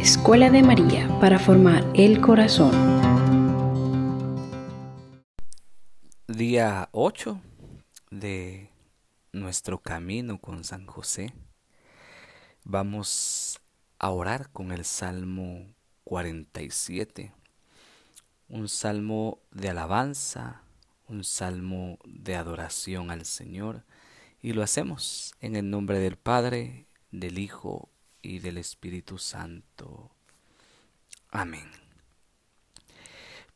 Escuela de María para formar el corazón. Día 8 de nuestro camino con San José. Vamos a orar con el Salmo 47. Un salmo de alabanza, un salmo de adoración al Señor. Y lo hacemos en el nombre del Padre, del Hijo y del Espíritu Santo. Amén.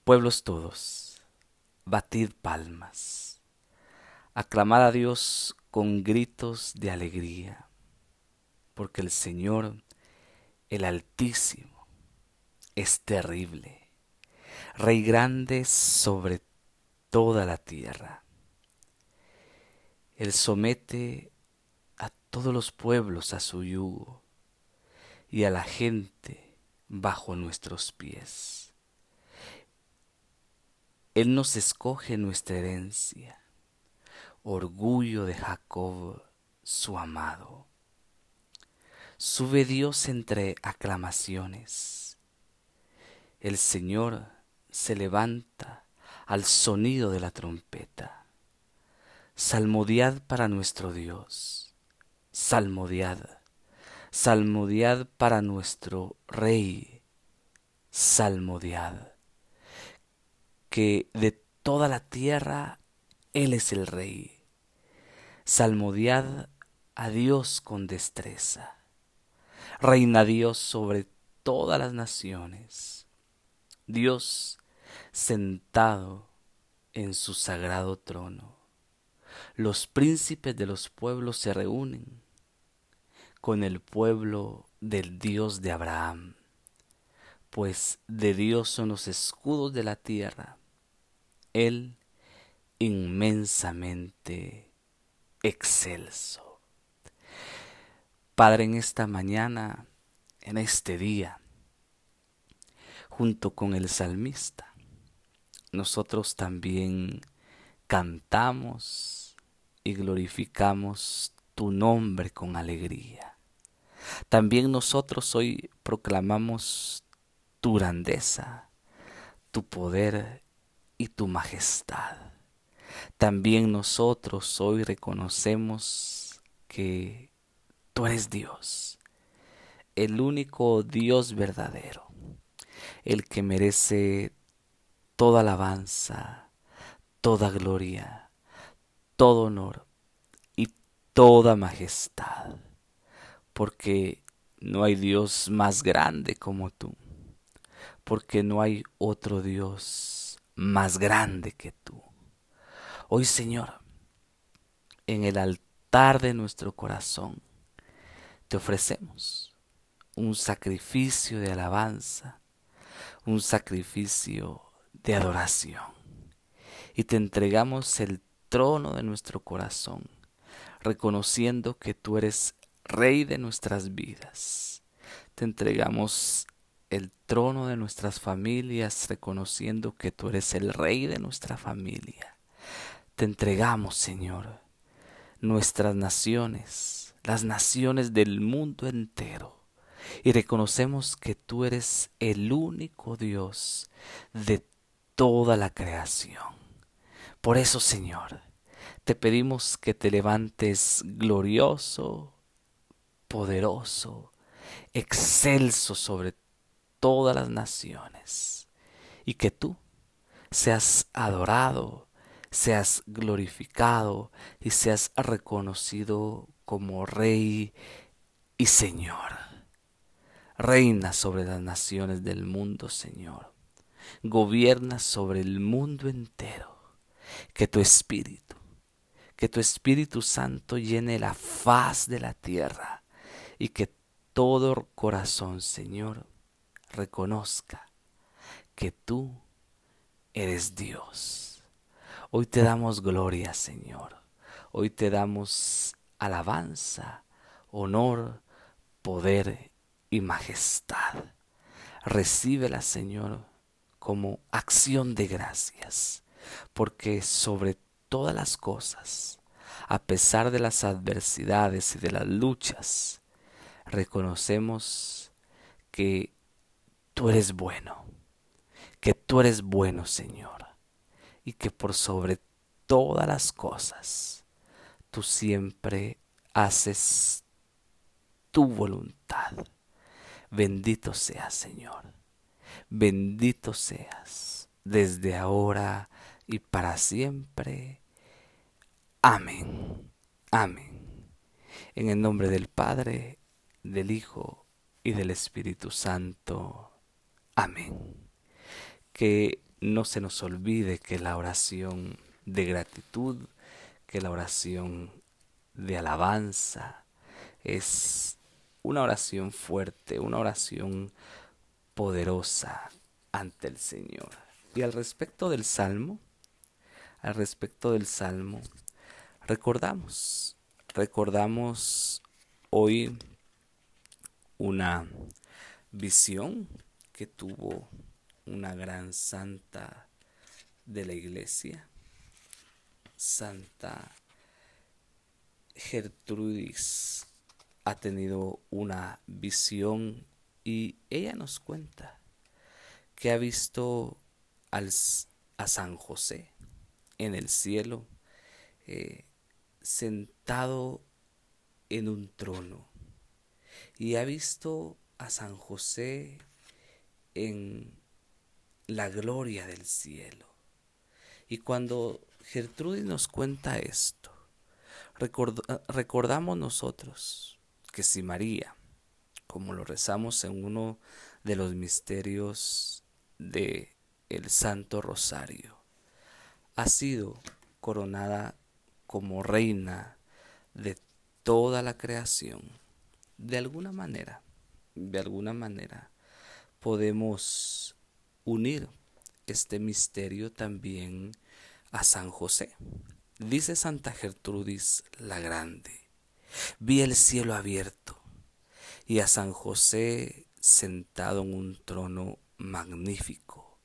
Pueblos todos, batid palmas, aclamad a Dios con gritos de alegría, porque el Señor, el Altísimo, es terrible, Rey grande sobre toda la tierra. Él somete a todos los pueblos a su yugo y a la gente bajo nuestros pies. Él nos escoge nuestra herencia, orgullo de Jacob, su amado. Sube Dios entre aclamaciones. El Señor se levanta al sonido de la trompeta. Salmodiad para nuestro Dios. Salmodiad salmodiad para nuestro Rey, salmodiad, que de toda la tierra Él es el Rey. Salmodiad a Dios con destreza. Reina Dios sobre todas las naciones. Dios sentado en su sagrado trono. Los príncipes de los pueblos se reúnen con el pueblo del Dios de Abraham, pues de Dios son los escudos de la tierra, Él inmensamente excelso. Padre, en esta mañana, en este día, junto con el salmista, nosotros también cantamos y glorificamos tu nombre con alegría. También nosotros hoy proclamamos tu grandeza, tu poder y tu majestad. También nosotros hoy reconocemos que tú eres Dios, el único Dios verdadero, el que merece toda alabanza, toda gloria, todo honor y toda majestad porque no hay Dios más grande como tú, porque no hay otro Dios más grande que tú. Hoy, Señor, en el altar de nuestro corazón, te ofrecemos un sacrificio de alabanza, un sacrificio de adoración, y te entregamos el trono de nuestro corazón, reconociendo que tú eres Rey de nuestras vidas. Te entregamos el trono de nuestras familias, reconociendo que tú eres el Rey de nuestra familia. Te entregamos, Señor, nuestras naciones, las naciones del mundo entero, y reconocemos que tú eres el único Dios de toda la creación. Por eso, Señor, te pedimos que te levantes glorioso, poderoso, excelso sobre todas las naciones, y que tú seas adorado, seas glorificado y seas reconocido como Rey y Señor. Reina sobre las naciones del mundo, Señor. Gobierna sobre el mundo entero. Que tu Espíritu, que tu Espíritu Santo llene la faz de la tierra y que todo corazón, Señor, reconozca que tú eres Dios. Hoy te damos gloria, Señor. Hoy te damos alabanza, honor, poder y majestad. Recíbela, Señor, como acción de gracias, porque sobre todas las cosas, a pesar de las adversidades y de las luchas, reconocemos que tú eres bueno, que tú eres bueno, Señor, y que por sobre todas las cosas tú siempre haces tu voluntad. Bendito seas, Señor. Bendito seas desde ahora y para siempre. Amén. Amén. En el nombre del Padre, del Hijo y del Espíritu Santo. Amén. Que no se nos olvide que la oración de gratitud, que la oración de alabanza es una oración fuerte, una oración poderosa ante el Señor. Y al respecto del Salmo, al respecto del Salmo, recordamos, recordamos hoy una visión que tuvo una gran santa de la iglesia, Santa Gertrudis ha tenido una visión y ella nos cuenta que ha visto al, a San José en el cielo eh, sentado en un trono y ha visto a San José en la gloria del cielo. Y cuando Gertrudis nos cuenta esto, recordamos nosotros que si María, como lo rezamos en uno de los misterios de el Santo Rosario, ha sido coronada como reina de toda la creación, de alguna manera, de alguna manera, podemos unir este misterio también a San José. Dice Santa Gertrudis la Grande, vi el cielo abierto y a San José sentado en un trono magnífico.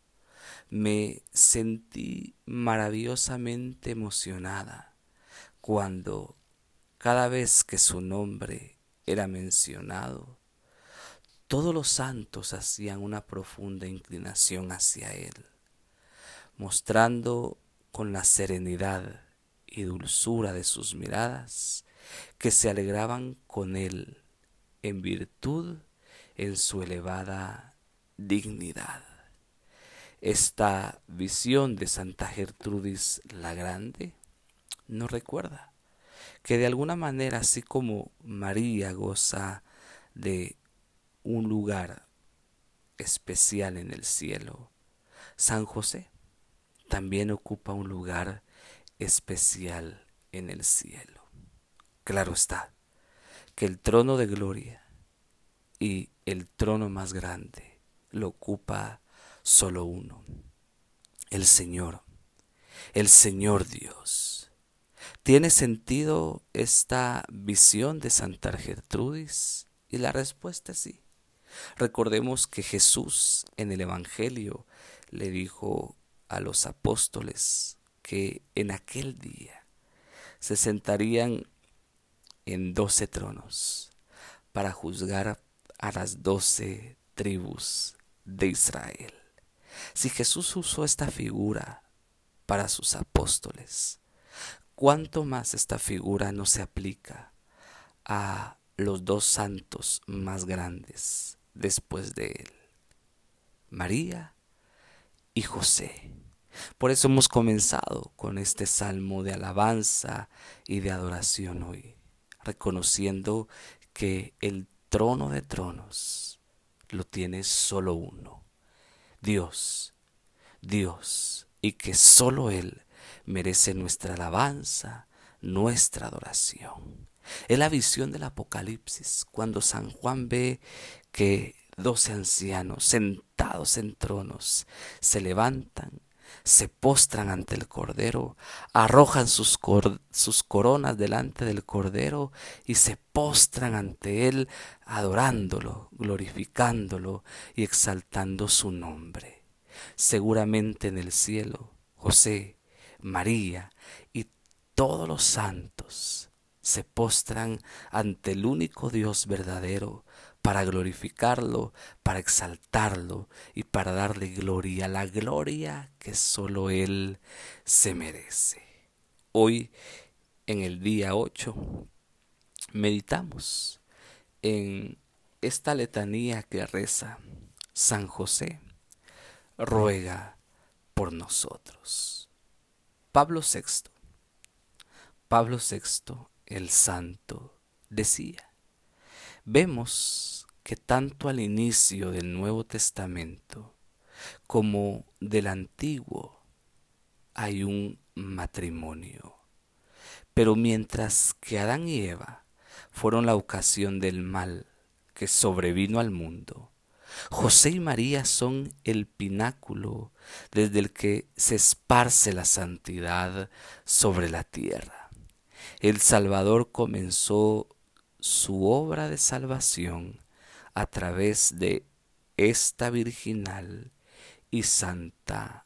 Me sentí maravillosamente emocionada cuando cada vez que su nombre era mencionado, todos los santos hacían una profunda inclinación hacia él, mostrando con la serenidad y dulzura de sus miradas que se alegraban con él en virtud en su elevada dignidad. Esta visión de Santa Gertrudis la Grande nos recuerda que de alguna manera, así como María goza de un lugar especial en el cielo, San José también ocupa un lugar especial en el cielo. Claro está que el trono de gloria y el trono más grande lo ocupa solo uno, el Señor, el Señor Dios. ¿Tiene sentido esta visión de Santa Gertrudis? Y la respuesta es sí. Recordemos que Jesús en el Evangelio le dijo a los apóstoles que en aquel día se sentarían en doce tronos para juzgar a las doce tribus de Israel. Si Jesús usó esta figura para sus apóstoles, ¿cuánto más esta figura no se aplica a los dos santos más grandes después de él? María y José. Por eso hemos comenzado con este salmo de alabanza y de adoración hoy, reconociendo que el trono de tronos lo tiene solo uno, Dios, Dios, y que solo Él merece nuestra alabanza, nuestra adoración. Es la visión del Apocalipsis, cuando San Juan ve que doce ancianos sentados en tronos se levantan se postran ante el Cordero, arrojan sus, sus, coronas delante del Cordero y se postran ante Él, adorándolo, glorificándolo y exaltando su nombre. Seguramente en el cielo, José, María y todos los santos se postran ante el único Dios verdadero para glorificarlo, para exaltarlo y para darle gloria, la gloria que solo Él se merece. Hoy, en el día 8, meditamos en esta letanía que reza San José, ruega por nosotros. Pablo VI, Pablo VI, el santo, decía, vemos que tanto al inicio del Nuevo Testamento como del Antiguo hay un matrimonio. Pero mientras que Adán y Eva fueron la ocasión del mal que sobrevino al mundo, José y María son el pináculo desde el que se esparce la santidad sobre la tierra. El Salvador comenzó su obra de salvación a través de esta virginal y santa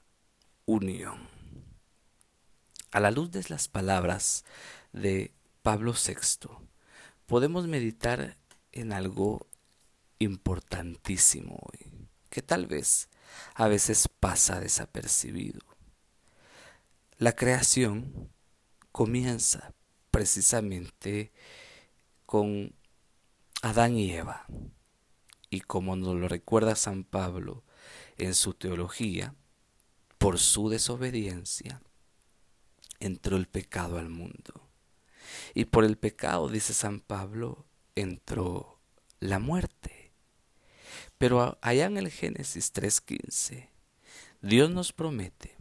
unión. A la luz de las palabras de Pablo VI, podemos meditar en algo importantísimo hoy, que tal vez a veces pasa desapercibido. La creación comienza precisamente con Adán y Eva. Y como nos lo recuerda San Pablo en su teología, por su desobediencia, entró el pecado al mundo. Y por el pecado, dice San Pablo, entró la muerte. Pero allá en el Génesis 3.15, Dios nos promete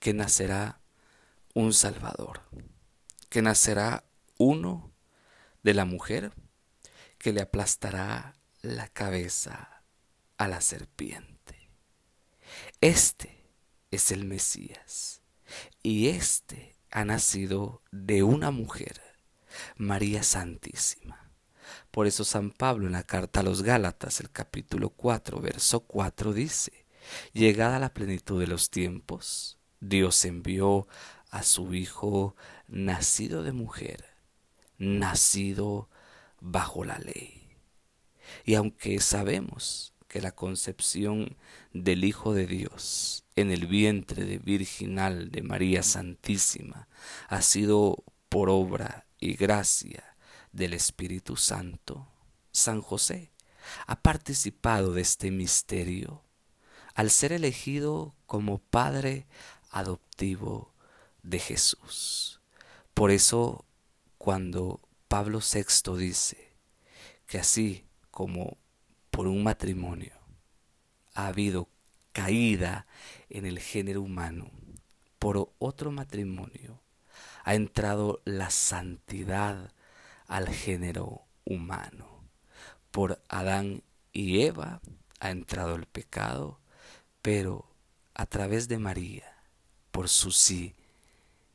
que nacerá un Salvador, que nacerá uno de la mujer que le aplastará la cabeza a la serpiente. Este es el Mesías y éste ha nacido de una mujer, María Santísima. Por eso San Pablo en la carta a los Gálatas, el capítulo 4, verso 4 dice, llegada la plenitud de los tiempos, Dios envió a su Hijo nacido de mujer, nacido bajo la ley. Y aunque sabemos que la concepción del Hijo de Dios en el vientre virginal de María Santísima ha sido por obra y gracia del Espíritu Santo, San José ha participado de este misterio al ser elegido como Padre adoptivo de Jesús. Por eso, cuando Pablo VI dice que así como por un matrimonio ha habido caída en el género humano, por otro matrimonio ha entrado la santidad al género humano. Por Adán y Eva ha entrado el pecado, pero a través de María, por su sí,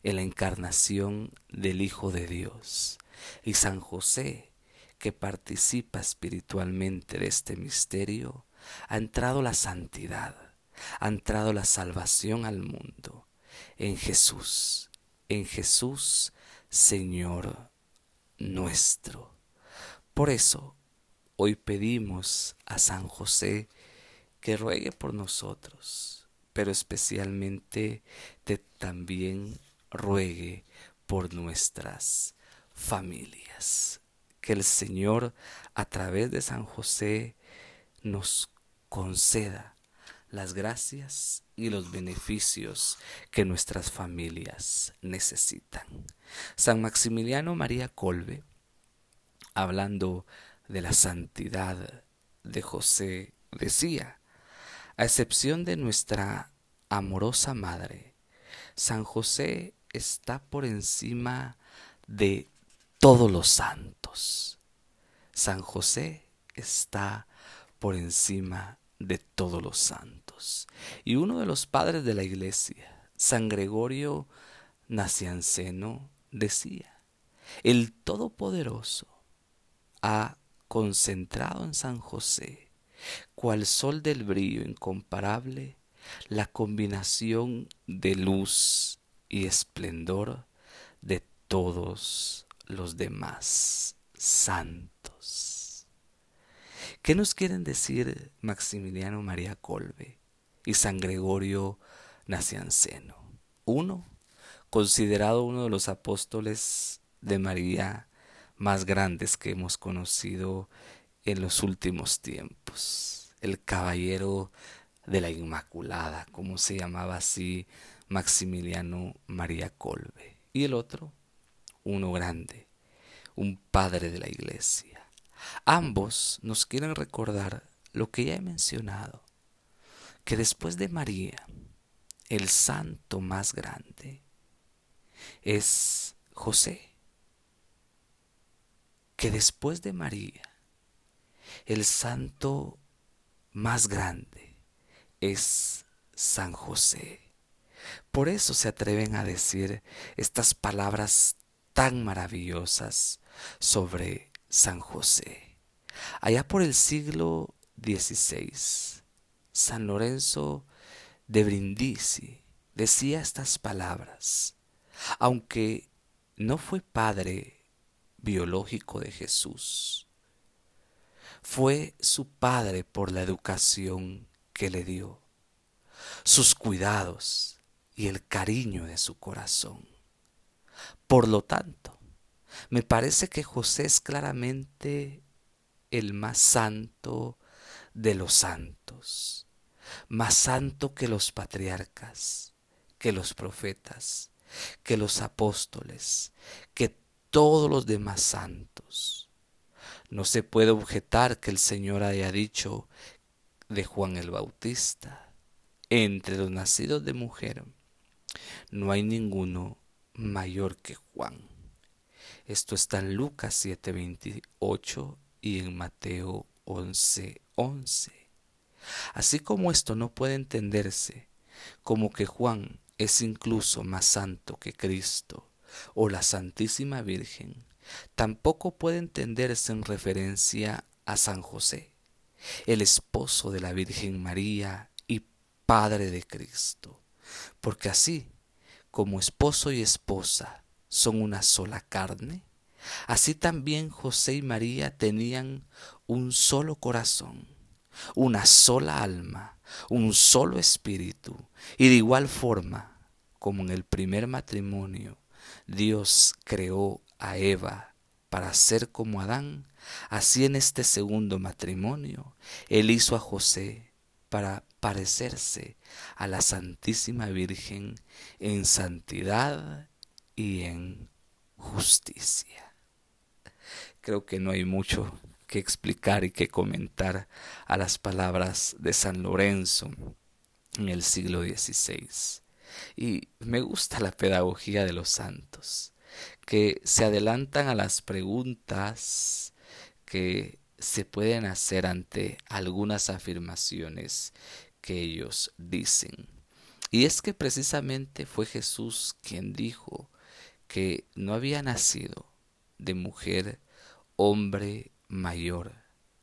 en la encarnación del Hijo de Dios. Y San José, que participa espiritualmente de este misterio, ha entrado la santidad, ha entrado la salvación al mundo en Jesús, en Jesús, Señor nuestro. Por eso, hoy pedimos a San José que ruegue por nosotros, pero especialmente que también ruegue por nuestras familias. Que el Señor, a través de San José, nos conceda las gracias y los beneficios que nuestras familias necesitan. San Maximiliano María Colbe, hablando de la santidad de José, decía, a excepción de nuestra amorosa madre, San José está por encima de todos los santos. San José está por encima de todos los santos. Y uno de los padres de la iglesia, San Gregorio Nacianceno, decía, el Todopoderoso ha concentrado en San José, cual sol del brillo incomparable, la combinación de luz y esplendor de todos los demás santos. ¿Qué nos quieren decir Maximiliano María Colbe y San Gregorio Nacianceno? Uno, considerado uno de los apóstoles de María más grandes que hemos conocido en los últimos tiempos, el caballero de la Inmaculada, como se llamaba así Maximiliano María Colbe. Y el otro, uno grande, un padre de la iglesia. Ambos nos quieren recordar lo que ya he mencionado, que después de María, el santo más grande es José, que después de María, el santo más grande es San José. Por eso se atreven a decir estas palabras tan maravillosas sobre San José. Allá por el siglo XVI, San Lorenzo de Brindisi decía estas palabras, aunque no fue padre biológico de Jesús, fue su padre por la educación que le dio, sus cuidados y el cariño de su corazón. Por lo tanto, me parece que José es claramente el más santo de los santos, más santo que los patriarcas, que los profetas, que los apóstoles, que todos los demás santos. No se puede objetar que el Señor haya dicho de Juan el Bautista, entre los nacidos de mujer, no hay ninguno mayor que Juan. Esto está en Lucas 7:28 y en Mateo 11:11. Así como esto no puede entenderse como que Juan es incluso más santo que Cristo o la Santísima Virgen, tampoco puede entenderse en referencia a San José, el esposo de la Virgen María y Padre de Cristo, porque así como esposo y esposa son una sola carne, así también José y María tenían un solo corazón, una sola alma, un solo espíritu, y de igual forma como en el primer matrimonio Dios creó a Eva para ser como Adán, así en este segundo matrimonio Él hizo a José para parecerse a la Santísima Virgen en santidad y en justicia. Creo que no hay mucho que explicar y que comentar a las palabras de San Lorenzo en el siglo XVI. Y me gusta la pedagogía de los santos, que se adelantan a las preguntas que se pueden hacer ante algunas afirmaciones que ellos dicen. Y es que precisamente fue Jesús quien dijo que no había nacido de mujer hombre mayor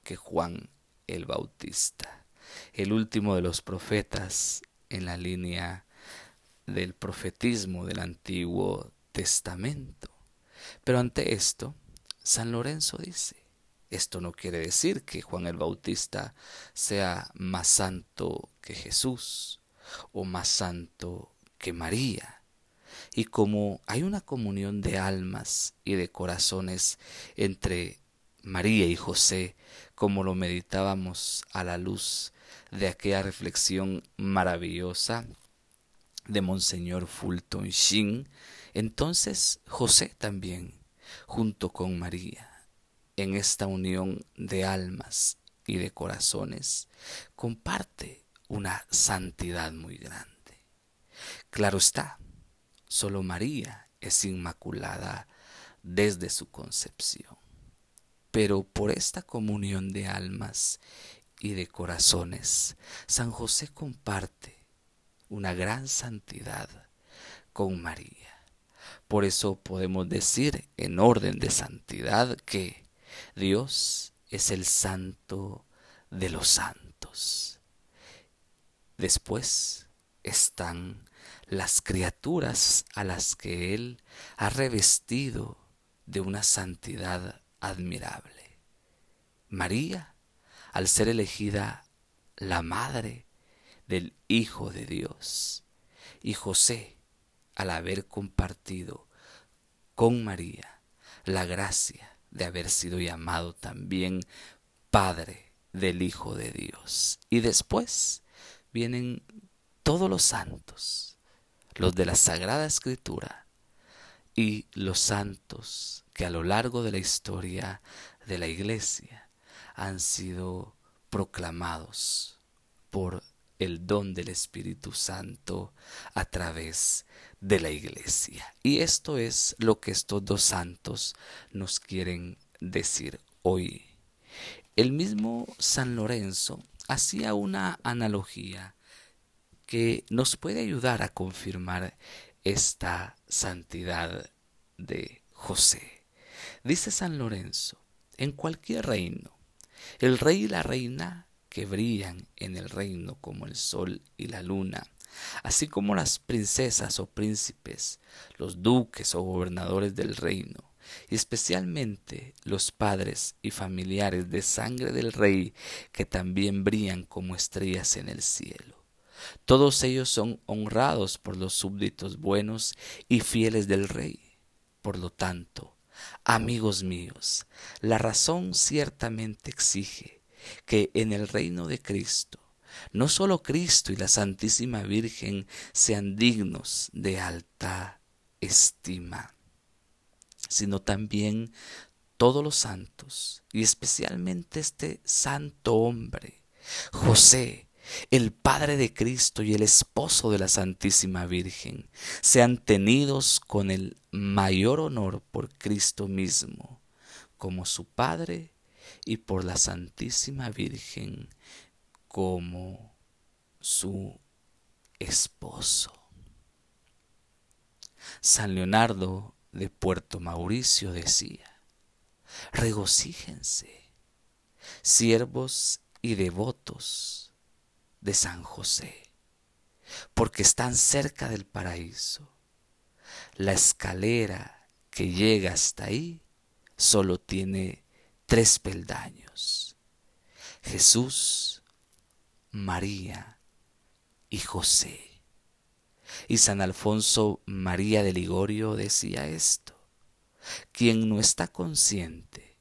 que Juan el Bautista, el último de los profetas en la línea del profetismo del Antiguo Testamento. Pero ante esto, San Lorenzo dice, esto no quiere decir que Juan el Bautista sea más santo que Jesús o más santo que María. Y como hay una comunión de almas y de corazones entre María y José, como lo meditábamos a la luz de aquella reflexión maravillosa de Monseñor Fulton Sheen, entonces José también, junto con María, en esta unión de almas y de corazones, comparte una santidad muy grande. Claro está, solo María es inmaculada desde su concepción. Pero por esta comunión de almas y de corazones, San José comparte una gran santidad con María. Por eso podemos decir en orden de santidad que Dios es el santo de los santos. Después están las criaturas a las que Él ha revestido de una santidad admirable. María al ser elegida la madre del Hijo de Dios. Y José, al haber compartido con María la gracia de haber sido llamado también Padre del Hijo de Dios. Y después vienen todos los santos, los de la Sagrada Escritura y los santos que a lo largo de la historia de la Iglesia han sido proclamados por el don del Espíritu Santo a través de la iglesia. Y esto es lo que estos dos santos nos quieren decir hoy. El mismo San Lorenzo hacía una analogía que nos puede ayudar a confirmar esta santidad de José. Dice San Lorenzo, en cualquier reino, el rey y la reina que brillan en el reino como el sol y la luna, así como las princesas o príncipes, los duques o gobernadores del reino, y especialmente los padres y familiares de sangre del rey que también brillan como estrellas en el cielo. Todos ellos son honrados por los súbditos buenos y fieles del rey. Por lo tanto, amigos míos, la razón ciertamente exige que en el reino de Cristo no solo Cristo y la Santísima Virgen sean dignos de alta estima, sino también todos los santos, y especialmente este santo hombre, José, el Padre de Cristo y el esposo de la Santísima Virgen, sean tenidos con el mayor honor por Cristo mismo, como su Padre y por la Santísima Virgen como su esposo. San Leonardo de Puerto Mauricio decía, regocíjense, siervos y devotos de San José, porque están cerca del paraíso. La escalera que llega hasta ahí solo tiene tres peldaños. Jesús, María y José. Y San Alfonso María de Ligorio decía esto, quien no está consciente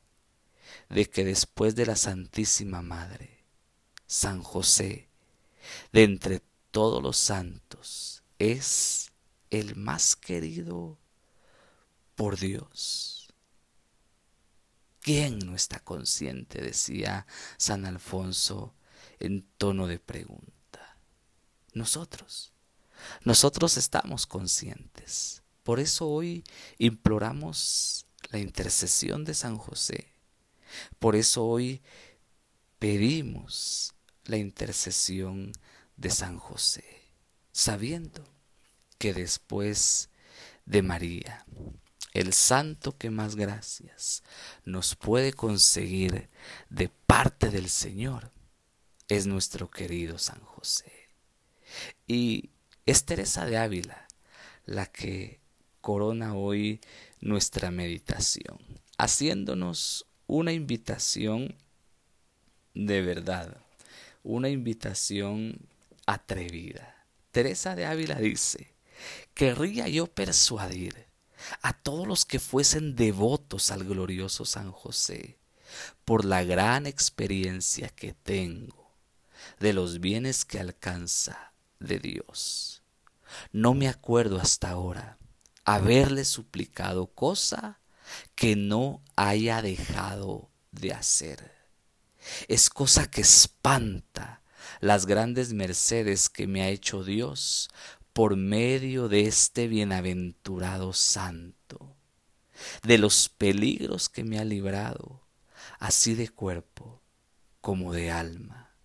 de que después de la Santísima Madre, San José, de entre todos los santos, es el más querido por Dios ¿Quién no está consciente? decía San Alfonso en tono de pregunta. Nosotros. Nosotros estamos conscientes. Por eso hoy imploramos la intercesión de San José. Por eso hoy pedimos la intercesión de San José, sabiendo que después de María, el santo que más gracias nos puede conseguir de parte del Señor es nuestro querido San José. Y es Teresa de Ávila la que corona hoy nuestra meditación, haciéndonos una invitación de verdad, una invitación atrevida. Teresa de Ávila dice, querría yo persuadir a todos los que fuesen devotos al glorioso San José, por la gran experiencia que tengo de los bienes que alcanza de Dios. No me acuerdo hasta ahora haberle suplicado cosa que no haya dejado de hacer. Es cosa que espanta las grandes mercedes que me ha hecho Dios por medio de este bienaventurado santo, de los peligros que me ha librado, así de cuerpo como de alma,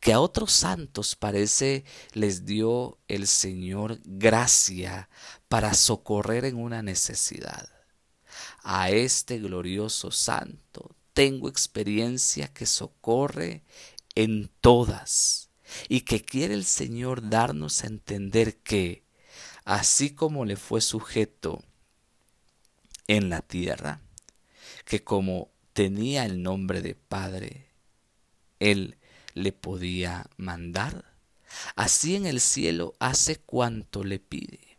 que a otros santos parece les dio el Señor gracia para socorrer en una necesidad. A este glorioso santo tengo experiencia que socorre en todas y que quiere el Señor darnos a entender que, así como le fue sujeto en la tierra, que como tenía el nombre de Padre, Él le podía mandar, así en el cielo hace cuanto le pide.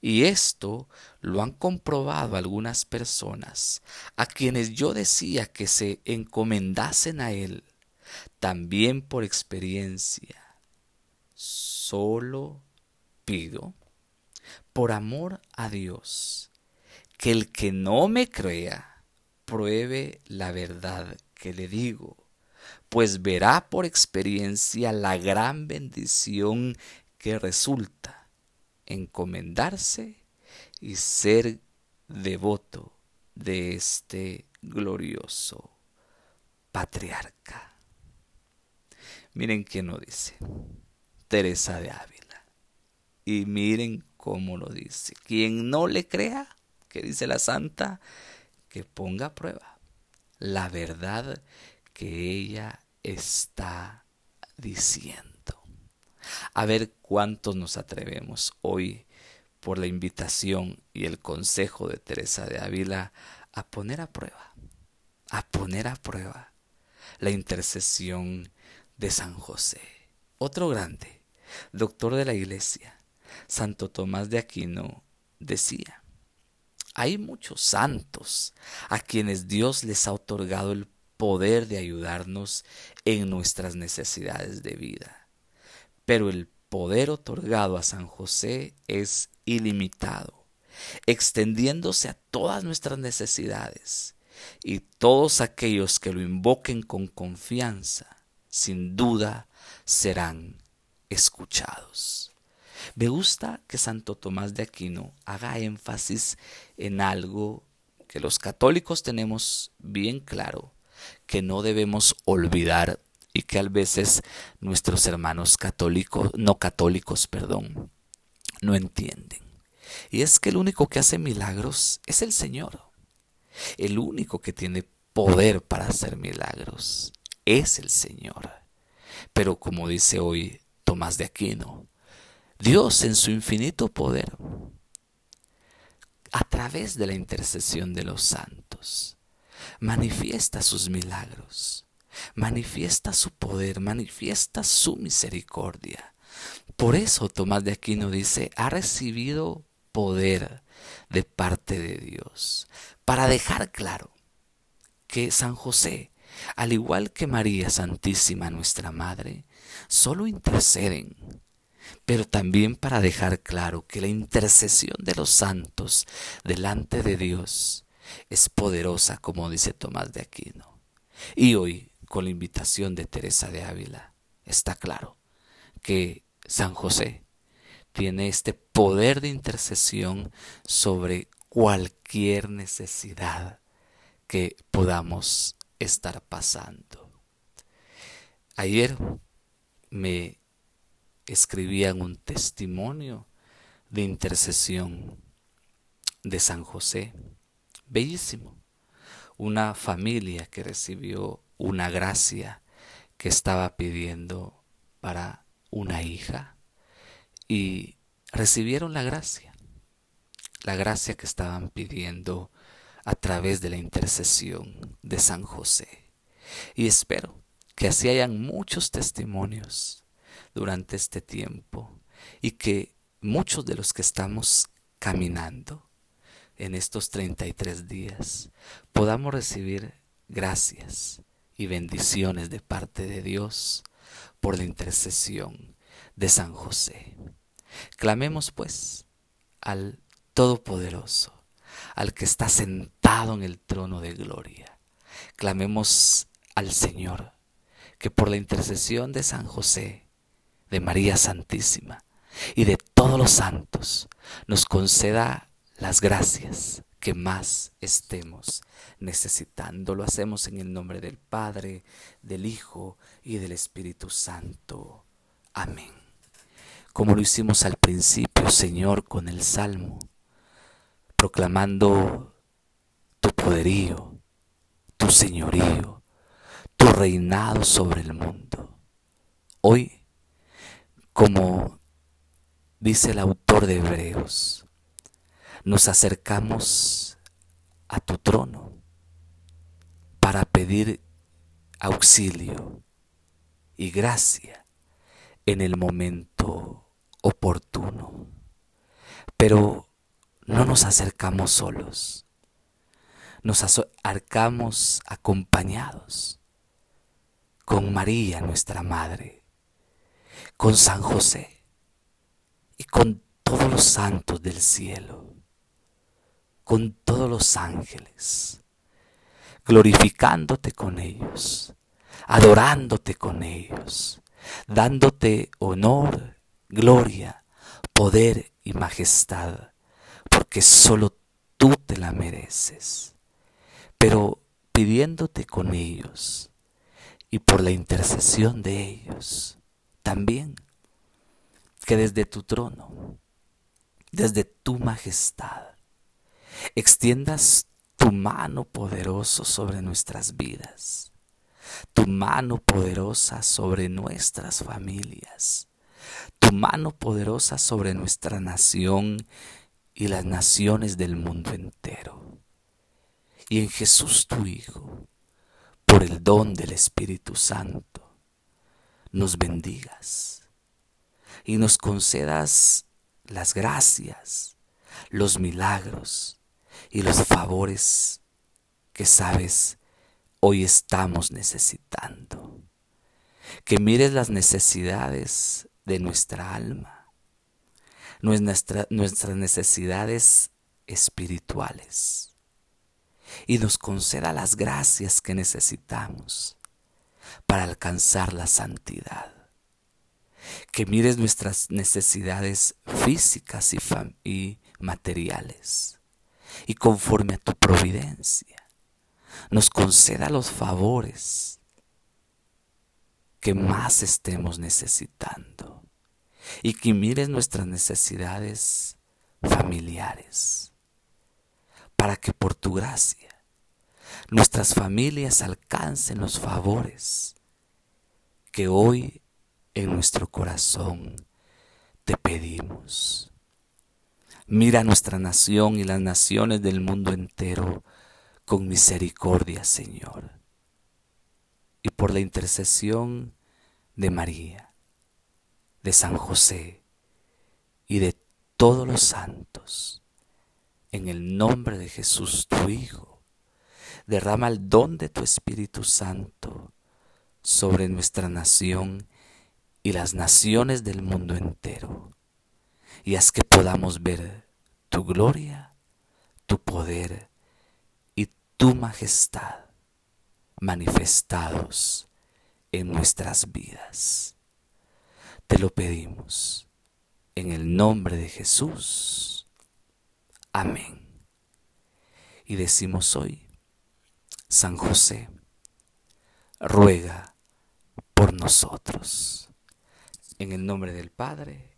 Y esto lo han comprobado algunas personas a quienes yo decía que se encomendasen a Él, también por experiencia. Solo pido, por amor a Dios, que el que no me crea, pruebe la verdad que le digo, pues verá por experiencia la gran bendición que resulta encomendarse y ser devoto de este glorioso patriarca. Miren quién lo dice, Teresa de Ávila. Y miren cómo lo dice. Quien no le crea, que dice la santa, que ponga a prueba la verdad que ella está diciendo. A ver cuántos nos atrevemos hoy por la invitación y el consejo de Teresa de Ávila a poner a prueba, a poner a prueba la intercesión de San José. Otro grande, doctor de la iglesia, Santo Tomás de Aquino, decía, hay muchos santos a quienes Dios les ha otorgado el poder de ayudarnos en nuestras necesidades de vida pero el poder otorgado a San José es ilimitado, extendiéndose a todas nuestras necesidades, y todos aquellos que lo invoquen con confianza, sin duda, serán escuchados. Me gusta que Santo Tomás de Aquino haga énfasis en algo que los católicos tenemos bien claro, que no debemos olvidar y que a veces nuestros hermanos católicos, no católicos, perdón, no entienden. Y es que el único que hace milagros es el Señor. El único que tiene poder para hacer milagros es el Señor. Pero como dice hoy Tomás de Aquino, Dios en su infinito poder, a través de la intercesión de los santos, manifiesta sus milagros manifiesta su poder, manifiesta su misericordia. Por eso Tomás de Aquino dice, ha recibido poder de parte de Dios, para dejar claro que San José, al igual que María Santísima, nuestra Madre, solo interceden, pero también para dejar claro que la intercesión de los santos delante de Dios es poderosa, como dice Tomás de Aquino. Y hoy con la invitación de Teresa de Ávila, está claro que San José tiene este poder de intercesión sobre cualquier necesidad que podamos estar pasando. Ayer me escribían un testimonio de intercesión de San José, bellísimo. Una familia que recibió una gracia que estaba pidiendo para una hija y recibieron la gracia, la gracia que estaban pidiendo a través de la intercesión de San José. Y espero que así hayan muchos testimonios durante este tiempo y que muchos de los que estamos caminando en estos 33 días podamos recibir gracias y bendiciones de parte de Dios por la intercesión de San José. Clamemos pues al Todopoderoso, al que está sentado en el trono de gloria. Clamemos al Señor, que por la intercesión de San José, de María Santísima y de todos los santos, nos conceda las gracias que más estemos necesitando. Lo hacemos en el nombre del Padre, del Hijo y del Espíritu Santo. Amén. Como lo hicimos al principio, Señor, con el Salmo, proclamando tu poderío, tu señorío, tu reinado sobre el mundo. Hoy, como dice el autor de Hebreos, nos acercamos a tu trono para pedir auxilio y gracia en el momento oportuno. Pero no nos acercamos solos, nos acercamos acompañados con María, nuestra Madre, con San José y con todos los santos del cielo, con todos los ángeles, glorificándote con ellos, adorándote con ellos, dándote honor, gloria, poder y majestad, porque solo tú te la mereces, pero pidiéndote con ellos y por la intercesión de ellos, también que desde tu trono, desde tu majestad, extiendas tu mano poderosa sobre nuestras vidas, tu mano poderosa sobre nuestras familias, tu mano poderosa sobre nuestra nación y las naciones del mundo entero. Y en Jesús tu Hijo, por el don del Espíritu Santo, nos bendigas y nos concedas las gracias, los milagros y los favores que sabes hoy estamos necesitando. Que mires las necesidades de nuestra alma, nuestra, nuestras necesidades espirituales y nos conceda las gracias que necesitamos para alcanzar la santidad que mires nuestras necesidades físicas y, y materiales y conforme a tu providencia nos conceda los favores que más estemos necesitando y que mires nuestras necesidades familiares para que por tu gracia nuestras familias alcancen los favores que hoy en nuestro corazón te pedimos. Mira nuestra nación y las naciones del mundo entero con misericordia, Señor. Y por la intercesión de María, de San José y de todos los santos, en el nombre de Jesús tu Hijo, derrama el don de tu Espíritu Santo sobre nuestra nación y las naciones del mundo entero, y haz que podamos ver tu gloria, tu poder y tu majestad manifestados en nuestras vidas. Te lo pedimos en el nombre de Jesús. Amén. Y decimos hoy, San José, ruega por nosotros. En el nombre del Padre,